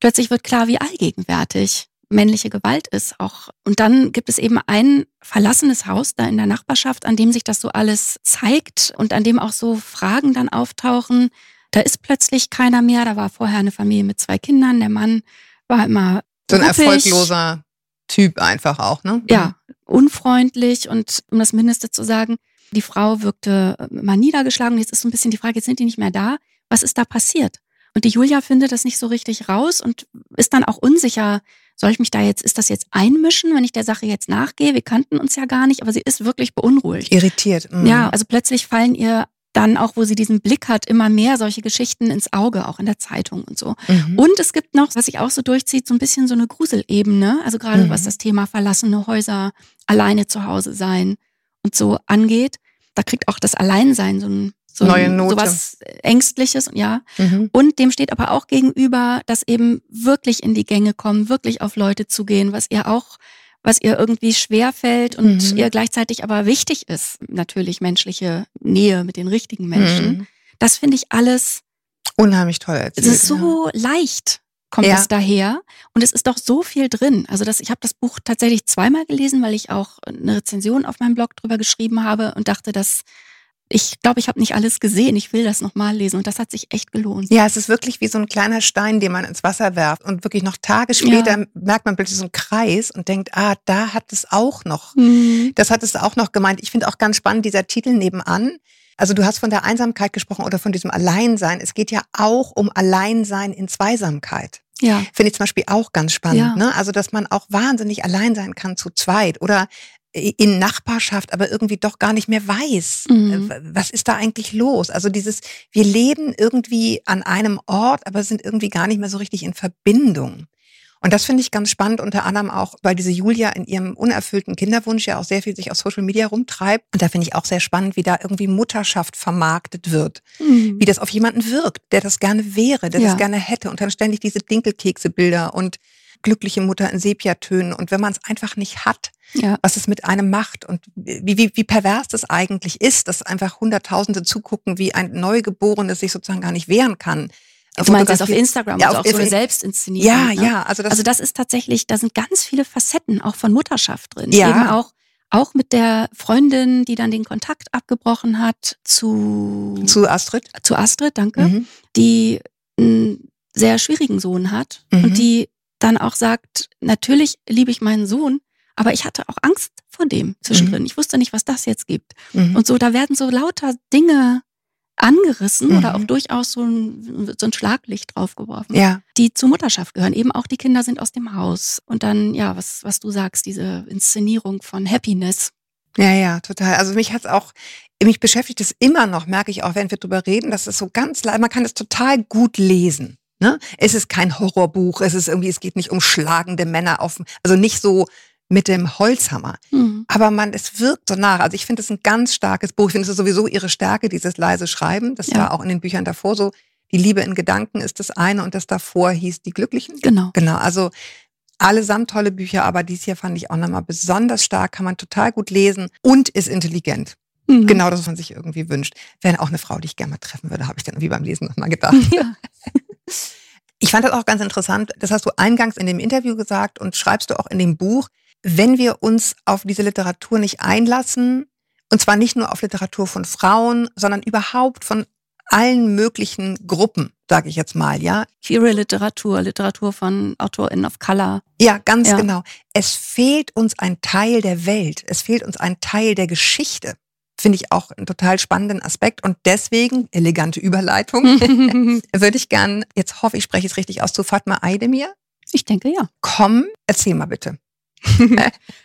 Plötzlich wird klar, wie allgegenwärtig männliche Gewalt ist auch. Und dann gibt es eben ein verlassenes Haus da in der Nachbarschaft, an dem sich das so alles zeigt und an dem auch so Fragen dann auftauchen. Da ist plötzlich keiner mehr. Da war vorher eine Familie mit zwei Kindern. Der Mann war immer so ein erfolgloser Typ einfach auch, ne? Ja, unfreundlich und um das Mindeste zu sagen, die Frau wirkte äh, mal niedergeschlagen. Jetzt ist so ein bisschen die Frage, jetzt sind die nicht mehr da. Was ist da passiert? Und die Julia findet das nicht so richtig raus und ist dann auch unsicher, soll ich mich da jetzt, ist das jetzt einmischen, wenn ich der Sache jetzt nachgehe? Wir kannten uns ja gar nicht, aber sie ist wirklich beunruhigt. Irritiert. Mhm. Ja, also plötzlich fallen ihr dann auch, wo sie diesen Blick hat, immer mehr solche Geschichten ins Auge, auch in der Zeitung und so. Mhm. Und es gibt noch, was sich auch so durchzieht, so ein bisschen so eine Gruselebene, also gerade mhm. was das Thema verlassene Häuser, alleine zu Hause sein und so angeht. Da kriegt auch das Alleinsein so ein so Neue Note. sowas Ängstliches, ja. Mhm. Und dem steht aber auch gegenüber, dass eben wirklich in die Gänge kommen, wirklich auf Leute zugehen, was ihr auch was ihr irgendwie schwer fällt und mhm. ihr gleichzeitig aber wichtig ist, natürlich menschliche Nähe mit den richtigen Menschen. Mhm. Das finde ich alles unheimlich toll erzählt. Es ist so ja. leicht kommt ja. es daher und es ist doch so viel drin. Also das, ich habe das Buch tatsächlich zweimal gelesen, weil ich auch eine Rezension auf meinem Blog drüber geschrieben habe und dachte, dass ich glaube, ich habe nicht alles gesehen. Ich will das nochmal lesen und das hat sich echt gelohnt. Ja, es ist wirklich wie so ein kleiner Stein, den man ins Wasser werft und wirklich noch Tage später ja. merkt man plötzlich so einen Kreis und denkt, ah, da hat es auch noch. Mhm. Das hat es auch noch gemeint. Ich finde auch ganz spannend dieser Titel nebenan. Also du hast von der Einsamkeit gesprochen oder von diesem Alleinsein. Es geht ja auch um Alleinsein in Zweisamkeit. Ja. Finde ich zum Beispiel auch ganz spannend. Ja. Ne? Also, dass man auch wahnsinnig allein sein kann zu zweit. Oder in Nachbarschaft, aber irgendwie doch gar nicht mehr weiß, mhm. Äh, was ist da eigentlich los? Also dieses, wir leben irgendwie an einem Ort, aber sind irgendwie gar nicht mehr so richtig in Verbindung. Und das finde ich ganz spannend, unter anderem auch, weil diese Julia in ihrem unerfüllten Kinderwunsch ja auch sehr viel sich auf Social Media rumtreibt. Und da finde ich auch sehr spannend, wie da irgendwie Mutterschaft vermarktet wird. Mhm. Wie das auf jemanden wirkt, der das gerne wäre, der ja. das gerne hätte. Und dann ständig diese Dinkelkekse-Bilder und glückliche Mutter in Sepiatönen. Und wenn man es einfach nicht hat, ja. was es mit einem macht und wie, wie, wie pervers das eigentlich ist, dass einfach Hunderttausende zugucken, wie ein Neugeborenes sich sozusagen gar nicht wehren kann. Du meinst jetzt auf Instagram, ja, also auch so eine Selbstinszenierung. Ja, ne? ja. Also das, also das ist tatsächlich, da sind ganz viele Facetten auch von Mutterschaft drin. Ja. Eben auch, auch mit der Freundin, die dann den Kontakt abgebrochen hat zu... Zu Astrid? Zu Astrid, danke. Mhm. Die einen sehr schwierigen Sohn hat mhm. und die dann auch sagt, natürlich liebe ich meinen Sohn, aber ich hatte auch Angst vor dem zwischendrin. Mhm. Ich wusste nicht, was das jetzt gibt. Mhm. Und so, da werden so lauter Dinge angerissen mhm. oder auch durchaus so ein, so ein Schlaglicht draufgeworfen, ja. die zur Mutterschaft gehören. Eben auch die Kinder sind aus dem Haus. Und dann, ja, was, was du sagst, diese Inszenierung von Happiness. Ja, ja, total. Also mich hat's auch, mich beschäftigt es immer noch, merke ich auch, wenn wir drüber reden, dass es so ganz, man kann es total gut lesen. Ne? Es ist kein Horrorbuch, es ist irgendwie, es geht nicht um schlagende Männer auf, also nicht so mit dem Holzhammer. Mhm. Aber man, es wirkt so nach. Also ich finde es ein ganz starkes Buch. Ich finde es sowieso ihre Stärke, dieses leise Schreiben. Das ja. war auch in den Büchern davor so. Die Liebe in Gedanken ist das eine und das davor hieß Die Glücklichen. Genau. Genau. Also allesamt tolle Bücher, aber dies hier fand ich auch nochmal besonders stark, kann man total gut lesen und ist intelligent. Mhm. Genau das, was man sich irgendwie wünscht. Wäre auch eine Frau, die ich gerne mal treffen würde, habe ich dann irgendwie beim Lesen nochmal gedacht. [laughs] Ja. Ich fand das auch ganz interessant. Das hast du eingangs in dem Interview gesagt und schreibst du auch in dem Buch wenn wir uns auf diese Literatur nicht einlassen, und zwar nicht nur auf Literatur von Frauen, sondern überhaupt von allen möglichen Gruppen, sage ich jetzt mal, ja. Queere Literatur, Literatur von AutorInnen of Color. Ja, ganz ja. genau. Es fehlt uns ein Teil der Welt. Es fehlt uns ein Teil der Geschichte finde ich auch einen total spannenden Aspekt. Und deswegen, elegante Überleitung, [laughs] [laughs] würde ich gern, jetzt hoffe ich, spreche es richtig aus, zu Fatma Aydemir. Ich denke ja. Komm, erzähl mal bitte. [laughs]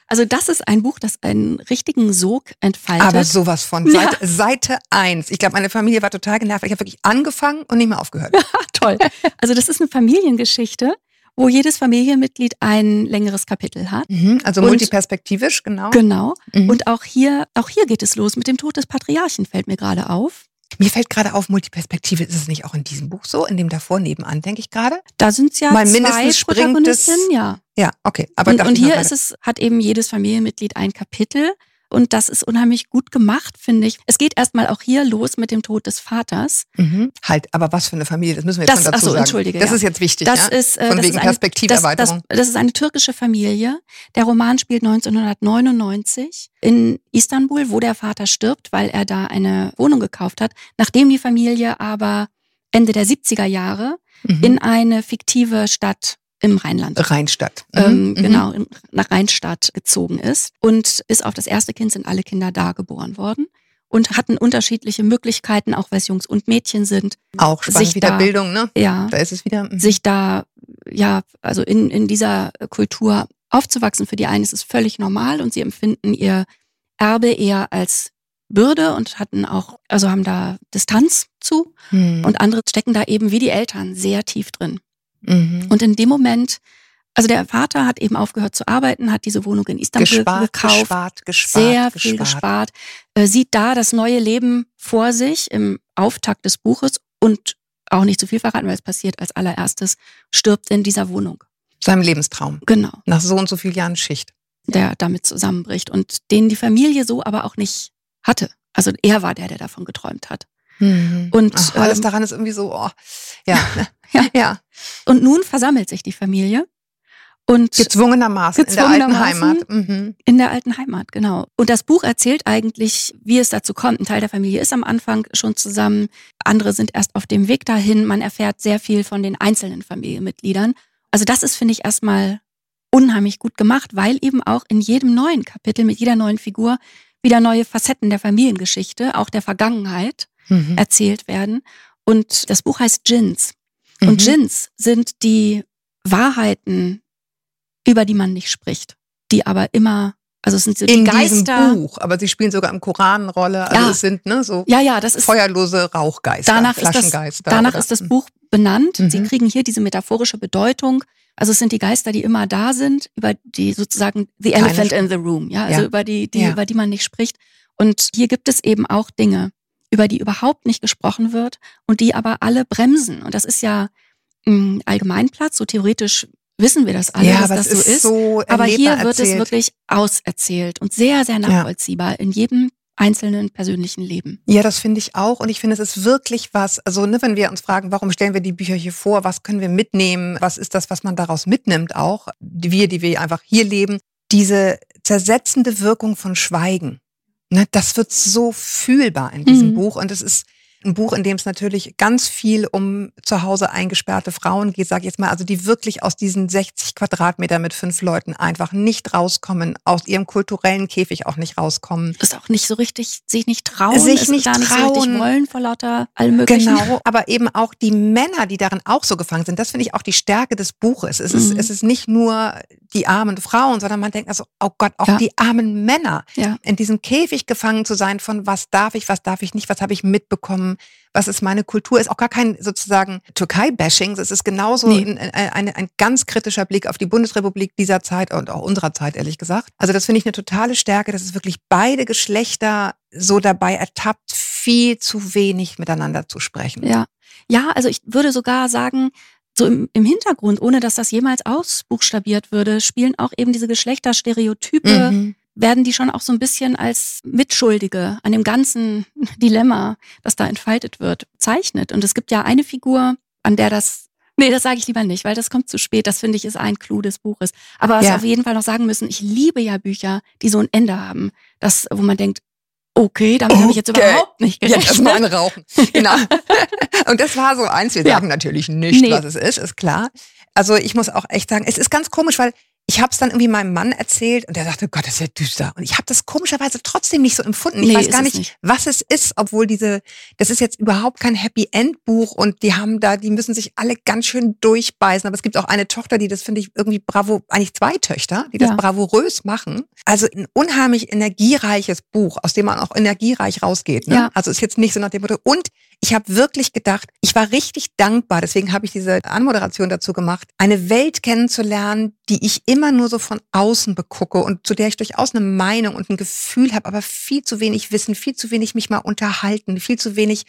also das ist ein Buch, das einen richtigen Sog entfaltet. Aber sowas von Seite, ja. Seite 1. Ich glaube, meine Familie war total genervt. Ich habe wirklich angefangen und nicht mehr aufgehört. Toll. Also das ist eine Familiengeschichte, wo jedes Familienmitglied ein längeres Kapitel hat. Mhm, also multiperspektivisch, genau. Genau. Mhm. Und auch hier, auch hier geht es los mit dem Tod des Patriarchen, fällt mir gerade auf. Mir fällt gerade auf, Multiperspektive ist es nicht auch in diesem Buch so, in dem davor nebenan, denke ich gerade. Da sind es ja Mal mindestens zwei Protagonistinnen, ja. Ja, okay. Aber und, und hier ist es, hat eben jedes Familienmitglied ein Kapitel und das ist unheimlich gut gemacht, finde ich. Es geht erstmal auch hier los mit dem Tod des Vaters. Mhm. Halt, aber was für eine Familie, das müssen wir jetzt das, schon dazu achso, sagen. Entschuldige, das ja. ist jetzt wichtig, das ja? Ist, äh, Von das wegen ist eine, Perspektiverweiterung. Das, das, das ist eine türkische Familie. Der Roman spielt 1999 in Istanbul, wo der Vater stirbt, weil er da eine Wohnung gekauft hat, nachdem die Familie aber Ende der 70er Jahre mhm. in eine fiktive Stadt im Rheinland. Rheinstadt. Mhm. Ähm, mhm. Genau, in, nach Rheinstadt gezogen ist. Und bis auf das erste Kind sind alle Kinder da geboren worden und hatten unterschiedliche Möglichkeiten, auch weil es Jungs und Mädchen sind. Auch spannend, sich wieder da, Bildung, ne? Ja. Da ist es wieder. Mhm. Sich da, ja, also in, in dieser Kultur aufzuwachsen. Für die einen ist es völlig normal und sie empfinden ihr Erbe eher als Bürde und hatten auch, also haben da Distanz zu. Mhm. Und andere stecken da eben wie die Eltern sehr tief drin. Mhm. Und in dem Moment, also der Vater hat eben aufgehört zu arbeiten, hat diese Wohnung in Istanbul gespart, gekauft, gespart, gespart, sehr viel gespart, äh, sieht da das neue Leben vor sich im Auftakt des Buches und auch nicht zu viel verraten, weil es passiert als allererstes, stirbt in dieser Wohnung. Seinem Lebenstraum. Genau. Nach so und so vielen Jahren Schicht. Der damit zusammenbricht und den die Familie so aber auch nicht hatte. Also er war der, der davon geträumt hat. Mhm. Und Ach, alles ähm, daran ist irgendwie so, oh, ja. [laughs] ja. ja. Und nun versammelt sich die Familie. Und gezwungenermaßen, gezwungenermaßen in der alten Heimat. Mhm. In der alten Heimat, genau. Und das Buch erzählt eigentlich, wie es dazu kommt. Ein Teil der Familie ist am Anfang schon zusammen, andere sind erst auf dem Weg dahin. Man erfährt sehr viel von den einzelnen Familienmitgliedern. Also das ist, finde ich, erstmal unheimlich gut gemacht, weil eben auch in jedem neuen Kapitel mit jeder neuen Figur wieder neue Facetten der Familiengeschichte, auch der Vergangenheit mhm. erzählt werden. Und das Buch heißt Gins. Und mhm. Djinns sind die Wahrheiten, über die man nicht spricht, die aber immer also es sind so die in Geister. Buch, aber sie spielen sogar im Koran Rolle. Also ja. es sind ne, so ja, ja, das ist, feuerlose Rauchgeister, danach Flaschengeister. Ist das, danach oder? ist das Buch benannt. Mhm. Sie kriegen hier diese metaphorische Bedeutung. Also es sind die Geister, die immer da sind, über die sozusagen the elephant in the room, ja, also ja. über die, die ja. über die man nicht spricht. Und hier gibt es eben auch Dinge, über die überhaupt nicht gesprochen wird und die aber alle bremsen. Und das ist ja ein Allgemeinplatz, so theoretisch wissen wir das alle, ja, dass das so ist. So aber hier wird es wirklich auserzählt und sehr, sehr nachvollziehbar ja. in jedem einzelnen persönlichen Leben. Ja, das finde ich auch. Und ich finde, es ist wirklich was, also ne, wenn wir uns fragen, warum stellen wir die Bücher hier vor, was können wir mitnehmen, was ist das, was man daraus mitnimmt auch, wir, die wir einfach hier leben, diese zersetzende Wirkung von Schweigen. Ne, das wird so fühlbar in diesem mhm. Buch und es ist ein Buch, in dem es natürlich ganz viel um zu Hause eingesperrte Frauen geht, sage ich jetzt mal, also die wirklich aus diesen 60 Quadratmeter mit fünf Leuten einfach nicht rauskommen, aus ihrem kulturellen Käfig auch nicht rauskommen. Ist auch nicht so richtig, sich nicht trauen, sich nicht gar nicht trauen. so richtig wollen vor lauter allem möglichen. Genau, aber eben auch die Männer, die darin auch so gefangen sind, das finde ich auch die Stärke des Buches. Es ist, mhm. es ist nicht nur die armen Frauen, sondern man denkt also, oh Gott, auch ja. die armen Männer ja. in diesem Käfig gefangen zu sein von was darf ich, was darf ich nicht, was habe ich mitbekommen, was ist meine Kultur, ist auch gar kein sozusagen Türkei-Bashing, es ist genauso nee. ein, ein, ein, ganz kritischer Blick auf die Bundesrepublik dieser Zeit und auch unserer Zeit, ehrlich gesagt. Also das finde ich eine totale Stärke, dass es wirklich beide Geschlechter so dabei ertappt, viel zu wenig miteinander zu sprechen. Ja. Ja, also ich würde sogar sagen, so im, im Hintergrund, ohne dass das jemals ausbuchstabiert würde, spielen auch eben diese Geschlechterstereotype, mhm. Werden die schon auch so ein bisschen als Mitschuldige an dem ganzen [laughs] Dilemma, das da entfaltet wird, zeichnet. Und es gibt ja eine Figur, an der das Nee, das sage ich lieber nicht, weil das kommt zu spät. Das finde ich ist ein Clou des Buches. Aber was ja. wir auf jeden Fall noch sagen müssen, ich liebe ja Bücher, die so ein Ende haben. Das, wo man denkt, Okay, damit okay. habe ich jetzt überhaupt nicht gerechnet. Jetzt erstmal rauchen. [laughs] Genau. Und das war so eins. Wir sagen ja. natürlich nicht, nee. was es ist, ist klar. Also ich muss auch echt sagen, es ist ganz komisch, weil ich habe es dann irgendwie meinem Mann erzählt und der sagte, Gott, das ist ja düster. Und ich habe das komischerweise trotzdem nicht so empfunden. Ich Nee, weiß gar nicht, nicht. was es ist, obwohl diese, das ist jetzt überhaupt kein Happy End Buch und die haben da, die müssen sich alle ganz schön durchbeißen. Aber es gibt auch eine Tochter, die das finde ich irgendwie bravo, eigentlich zwei Töchter, die das Ja. bravourös machen. Also ein unheimlich energiereiches Buch, aus dem man auch energiereich rausgeht. Ne? Ja. Also ist jetzt nicht so nach dem Motto. Und ich habe wirklich gedacht, ich war richtig dankbar, deswegen habe ich diese Anmoderation dazu gemacht, eine Welt kennenzulernen, die ich immer nur so von außen begucke und zu der ich durchaus eine Meinung und ein Gefühl habe, aber viel zu wenig Wissen, viel zu wenig mich mal unterhalten, viel zu wenig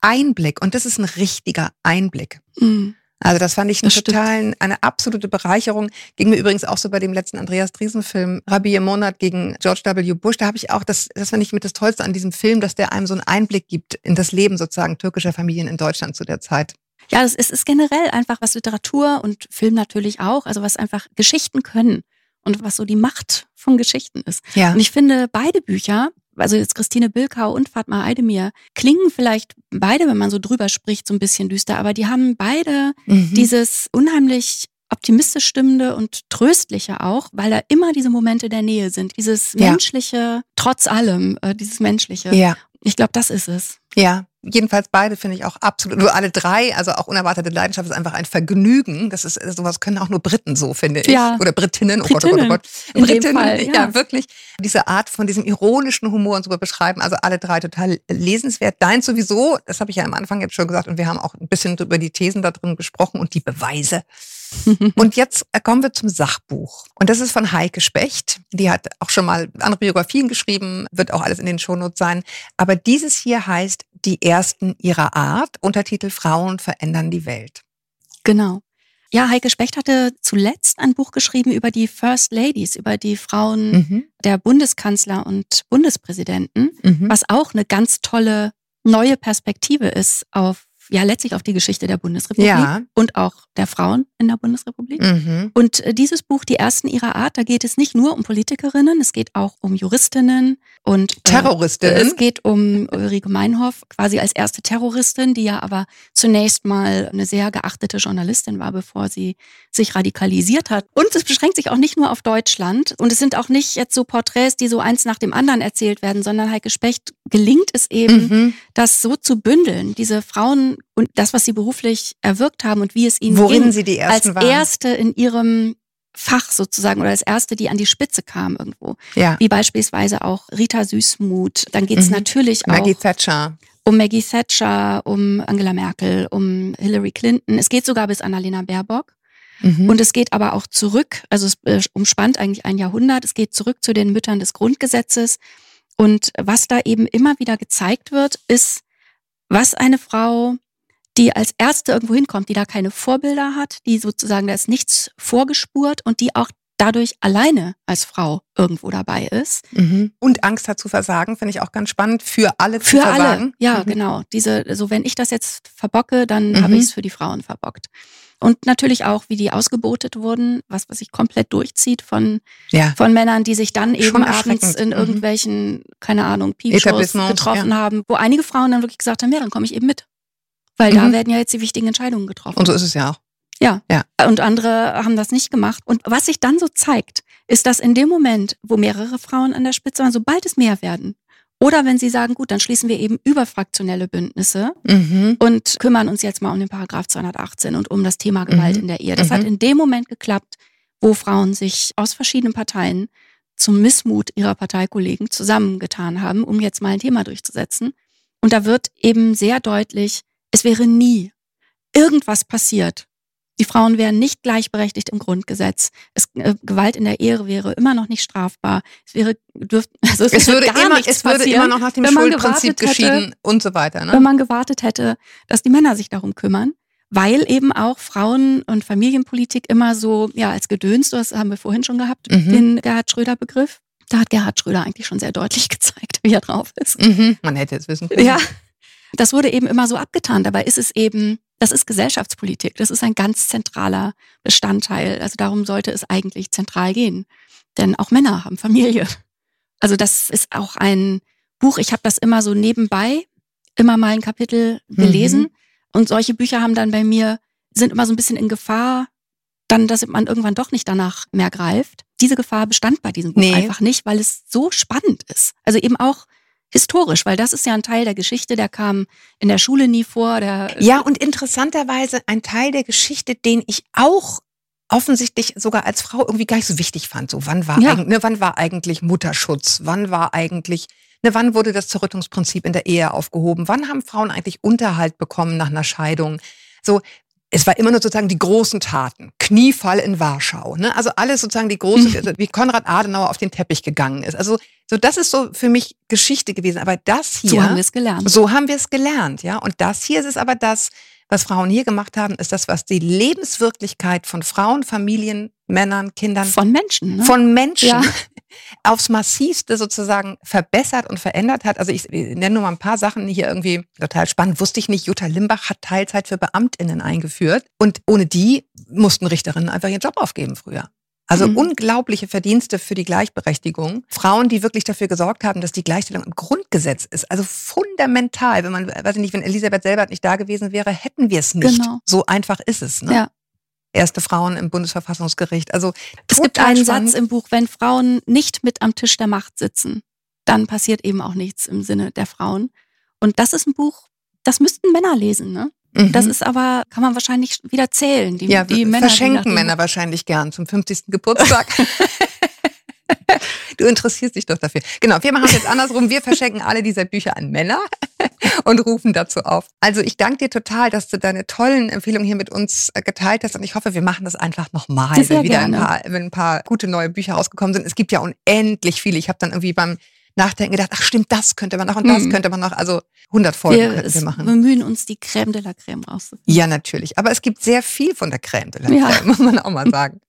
Einblick. Und das ist ein richtiger Einblick. Mhm. Also das fand ich einen Das stimmt. totalen, eine absolute Bereicherung. Ging mir übrigens auch so bei dem letzten Andreas Driesen-Film, Rabbi im Monat gegen George W. Bush. Da habe ich auch, das, das fand ich mit das Tollste an diesem Film, dass der einem so einen Einblick gibt in das Leben sozusagen türkischer Familien in Deutschland zu der Zeit. Ja, ist, ist generell einfach, was Literatur und Film natürlich auch, also was einfach Geschichten können und was so die Macht von Geschichten ist. Ja. Und ich finde, beide Bücher, also jetzt Christine Bilkau und Fatma Aydemir, klingen vielleicht beide, wenn man so drüber spricht, so ein bisschen düster, aber die haben beide Mhm. dieses unheimlich optimistisch stimmende und tröstliche auch, weil da immer diese Momente der Nähe sind. Dieses Ja. menschliche, trotz allem, äh, dieses menschliche. ja. Ich glaube, das ist es. Ja, jedenfalls beide finde ich auch absolut, nur alle drei, also auch unerwartete Leidenschaft ist einfach ein Vergnügen. Das ist, sowas können auch nur Briten so, finde ich. Ja. Oder Britinnen, oh Gott, oh Gott, oh Britinnen. Gott. Britinnen, Fall, ja. ja. wirklich. Diese Art von diesem ironischen Humor und so beschreiben, also alle drei total lesenswert. Dein sowieso, das habe ich ja am Anfang jetzt schon gesagt und wir haben auch ein bisschen über die Thesen da drin gesprochen und die Beweise. [laughs] Und jetzt äh, kommen wir zum Sachbuch. Und das ist von Heike Specht. Die hat auch schon mal andere Biografien geschrieben, wird auch alles in den Shownotes sein. Aber dieses hier heißt Die Ersten ihrer Art, Untertitel Frauen verändern die Welt. Genau. Ja, Heike Specht hatte zuletzt ein Buch geschrieben über die First Ladies, über die Frauen Mhm. der Bundeskanzler und Bundespräsidenten, Mhm. was auch eine ganz tolle neue Perspektive ist auf, ja, letztlich auf die Geschichte der Bundesrepublik Ja. und auch der Frauen in der Bundesrepublik. Mhm. Und äh, dieses Buch, Die Ersten ihrer Art, da geht es nicht nur um Politikerinnen, es geht auch um Juristinnen und äh, Terroristinnen. es geht um Ulrike Meinhoff, quasi als erste Terroristin, die ja aber zunächst mal eine sehr geachtete Journalistin war, bevor sie sich radikalisiert hat. Und es beschränkt sich auch nicht nur auf Deutschland. Und es sind auch nicht jetzt so Porträts, die so eins nach dem anderen erzählt werden, sondern Heike Specht gelingt es eben, Mhm. das so zu bündeln, diese Frauen und das, was sie beruflich erwirkt haben und wie es ihnen Worin sie die als Ersten waren. erste in ihrem Fach sozusagen oder als erste, die an die Spitze kam irgendwo. ja. Wie beispielsweise auch Rita Süßmuth. Dann geht es Mhm. natürlich Maggie auch Thatcher. um Maggie Thatcher, um Angela Merkel, um Hillary Clinton. Es geht sogar bis Annalena Baerbock. Mhm. Und es geht aber auch zurück, also es äh, umspannt eigentlich ein Jahrhundert. Es geht zurück zu den Müttern des Grundgesetzes. Und was da eben immer wieder gezeigt wird, ist, was eine Frau, die als erste irgendwo hinkommt, die da keine Vorbilder hat, die sozusagen, da ist nichts vorgespurt und die auch dadurch alleine als Frau irgendwo dabei ist. Mhm. Und Angst hat zu versagen, finde ich auch ganz spannend. Für alle zu Für alle. versagen. Ja, Mhm. genau. Diese, so wenn ich das jetzt verbocke, dann Mhm. habe ich es für die Frauen verbockt. Und natürlich auch, wie die ausgebotet wurden, was, was sich komplett durchzieht von, Ja. von Männern, die sich dann eben abends in Mhm. irgendwelchen, keine Ahnung, Etablissements, getroffen ja. haben, wo einige Frauen dann wirklich gesagt haben, ja, dann komme ich eben mit. Weil da Mhm. werden ja jetzt die wichtigen Entscheidungen getroffen. Und so ist es ja auch. Ja. Ja. Und andere haben das nicht gemacht. Und was sich dann so zeigt, ist, dass in dem Moment, wo mehrere Frauen an der Spitze waren, sobald es mehr werden, oder wenn sie sagen, gut, dann schließen wir eben überfraktionelle Bündnisse Mhm. und kümmern uns jetzt mal um den Paragraph 218 und um das Thema Gewalt Mhm. in der Ehe. Das Mhm. hat in dem Moment geklappt, wo Frauen sich aus verschiedenen Parteien zum Missmut ihrer Parteikollegen zusammengetan haben, um jetzt mal ein Thema durchzusetzen. Und da wird eben sehr deutlich, es wäre nie irgendwas passiert. Die Frauen wären nicht gleichberechtigt im Grundgesetz. Es, äh, Gewalt in der Ehe wäre immer noch nicht strafbar. Es wäre dürft, [laughs] also es, Es würde, gar immer, es würde immer noch nach dem wenn Schuldprinzip gewartet hätte, geschieden und so weiter. wenn Ne? man gewartet hätte, dass die Männer sich darum kümmern, weil eben auch Frauen- und Familienpolitik immer so, ja, als Gedöns, das haben wir vorhin schon gehabt, Mhm. den Gerhard Schröder-Begriff. Da hat Gerhard Schröder eigentlich schon sehr deutlich [laughs] gezeigt, wie er drauf ist. Mhm. Man hätte es wissen können. Ja, das wurde eben immer so abgetan. Dabei ist es eben, das ist Gesellschaftspolitik. Das ist ein ganz zentraler Bestandteil. Also darum sollte es eigentlich zentral gehen. Denn auch Männer haben Familie. Also das ist auch ein Buch. Ich habe das immer so nebenbei, immer mal ein Kapitel gelesen. Mhm. Und solche Bücher haben dann bei mir, sind immer so ein bisschen in Gefahr, dann, dass man irgendwann doch nicht danach mehr greift. Diese Gefahr bestand bei diesem Buch Nee. einfach nicht, weil es so spannend ist. Also eben auch historisch, weil das ist ja ein Teil der Geschichte, der kam in der Schule nie vor. Der, Ja, und interessanterweise ein Teil der Geschichte, den ich auch offensichtlich sogar als Frau irgendwie gar nicht so wichtig fand. So, wann war, Ja. eigentlich, ne, wann war eigentlich Mutterschutz? Wann war eigentlich, ne, wann wurde das Zerrüttungsprinzip in der Ehe aufgehoben? Wann haben Frauen eigentlich Unterhalt bekommen nach einer Scheidung? So, es war immer nur sozusagen die großen Taten. Kniefall in Warschau. Ne? Also alles sozusagen die große, wie Konrad Adenauer auf den Teppich gegangen ist. Also so, das ist so für mich Geschichte gewesen. Aber das hier. so haben wir es gelernt. So haben wir es gelernt, ja. Und das hier ist es aber das, was Frauen hier gemacht haben, ist das, was die Lebenswirklichkeit von Frauen, Familien, Männern, Kindern, Von Menschen. Ne? von Menschen Ja. Aufs massivste sozusagen verbessert und verändert hat. Also ich nenne nur mal ein paar Sachen hier irgendwie total spannend. Wusste ich nicht, Jutta Limbach hat Teilzeit für BeamtInnen eingeführt. Und ohne die mussten Richterinnen einfach ihren Job aufgeben früher. Also Mhm. unglaubliche Verdienste für die Gleichberechtigung. Frauen, die wirklich dafür gesorgt haben, dass die Gleichstellung im Grundgesetz ist. Also fundamental. Wenn man, weiß ich nicht, wenn Elisabeth Selbert nicht da gewesen wäre, hätten wir es nicht. Genau. So einfach ist es. Ne? Ja. Erste Frauen im Bundesverfassungsgericht. Also Es gibt einen spannend. Satz im Buch, wenn Frauen nicht mit am Tisch der Macht sitzen, dann passiert eben auch nichts im Sinne der Frauen. Und das ist ein Buch, das müssten Männer lesen, ne? Mhm. Das ist aber, kann man wahrscheinlich wieder zählen. Die, Ja, die Männer, die verschenken dem- Männer wahrscheinlich gern zum 50. Geburtstag. [laughs] du interessierst dich doch dafür. Genau, wir machen es jetzt andersrum. Wir verschenken alle diese Bücher an Männer [laughs] und rufen dazu auf. Also ich danke dir total, dass du deine tollen Empfehlungen hier mit uns äh, geteilt hast und ich hoffe, wir machen das einfach nochmal, wenn wieder ein paar, wenn ein paar gute neue Bücher rausgekommen sind. Es gibt ja unendlich viele. Ich habe dann irgendwie beim Nachdenken gedacht, ach stimmt, das könnte man noch und das Mhm. könnte man noch. Also 100 Folgen wir, könnten wir machen. bemühen uns, die Creme de la Creme rauszufinden. Ja, natürlich. Aber es gibt sehr viel von der Crème de la Ja. Crème, [laughs] muss man auch mal sagen.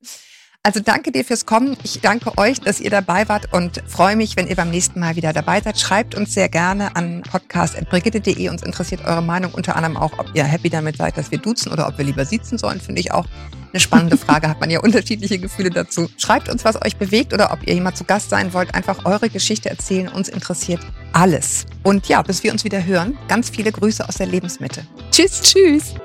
Also danke dir fürs Kommen. Ich danke euch, dass ihr dabei wart und freue mich, wenn ihr beim nächsten Mal wieder dabei seid. Schreibt uns sehr gerne an podcast.brigitte.de. Uns interessiert eure Meinung unter anderem auch, ob ihr happy damit seid, dass wir duzen oder ob wir lieber sitzen sollen. Finde ich auch eine spannende Frage. Hat man ja [laughs] unterschiedliche Gefühle dazu. Schreibt uns, was euch bewegt oder ob ihr jemand zu Gast sein wollt. Einfach eure Geschichte erzählen. Uns interessiert alles. Und ja, bis wir uns wieder hören, ganz viele Grüße aus der Lebensmitte. Tschüss. Tschüss.